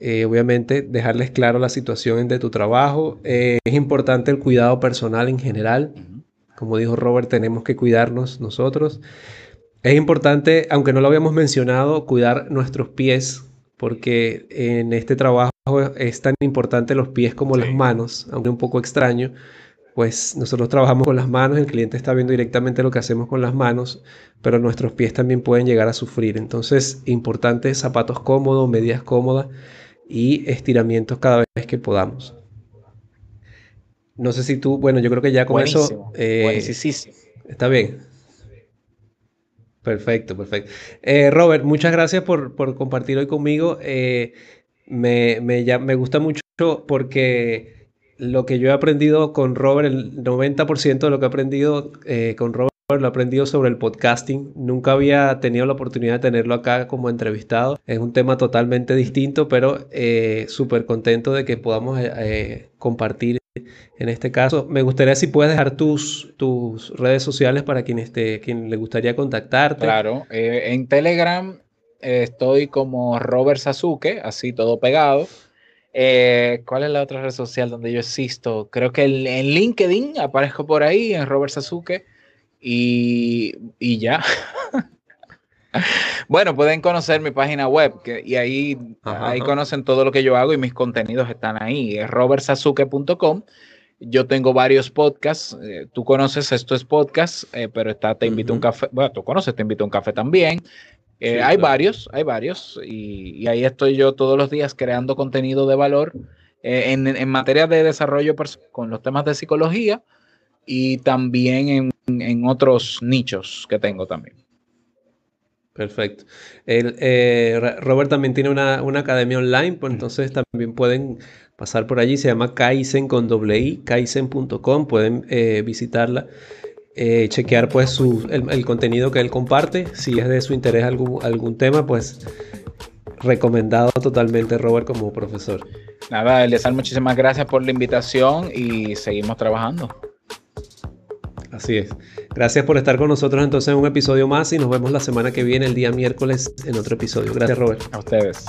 eh, obviamente dejarles claro la situación de tu trabajo. Eh, es importante el cuidado personal en general. Como dijo Robert, tenemos que cuidarnos nosotros. Es importante, aunque no lo habíamos mencionado, cuidar nuestros pies, porque en este trabajo es tan importante los pies como las manos, aunque un poco extraño, pues nosotros trabajamos con las manos, el cliente está viendo directamente lo que hacemos con las manos, pero nuestros pies también pueden llegar a sufrir. Entonces, importante zapatos cómodos, medias cómodas y estiramientos cada vez que podamos. No sé si tú, bueno, yo creo que ya con eso...
Eh,
está bien. Perfecto, perfecto. Eh, Robert, muchas gracias por, compartir hoy conmigo. Eh, me, me, gusta mucho porque lo que yo he aprendido con Robert, el 90% de lo que he aprendido con Robert lo he aprendido sobre el podcasting. Nunca había tenido la oportunidad de tenerlo acá como entrevistado. Es un tema totalmente distinto, pero eh, súper contento de que podamos eh, eh, compartir en este caso. Me gustaría si puedes dejar tus, tus redes sociales para quien, quien le gustaría contactarte.
Claro, en Telegram estoy como Robert Sasuke, así todo pegado. ¿Cuál es la otra red social donde yo existo? Creo que en LinkedIn aparezco por ahí, en Robert Sasuke. Y, y ya. bueno, pueden conocer mi página web y ahí, ahí conocen todo lo que yo hago y mis contenidos están ahí. Es robertsazuke.com. Yo tengo varios podcasts. Eh, tú conoces, esto es podcast, eh, pero está Te invito a un café. Bueno, tú conoces, Te invito a un café también. Eh, hay varios, hay varios. Y, ahí estoy yo todos los días creando contenido de valor en, en, materia de desarrollo con los temas de psicología y también en en otros nichos que tengo también.
Perfecto. El, eh, Robert también tiene una, academia online, pues entonces también pueden pasar por allí. Se llama Kaizen con doble i, kaizen.com. Pueden eh, visitarla, eh, chequear pues su, el, contenido que él comparte. Si es de su interés algún, algún tema, pues recomendado totalmente Robert como profesor.
Nada, Eliasar, muchísimas gracias por la invitación y seguimos trabajando.
Así es. Gracias por estar con nosotros entonces en un episodio más y nos vemos la semana que viene, el día miércoles, en otro episodio. Gracias, Robert.
A ustedes.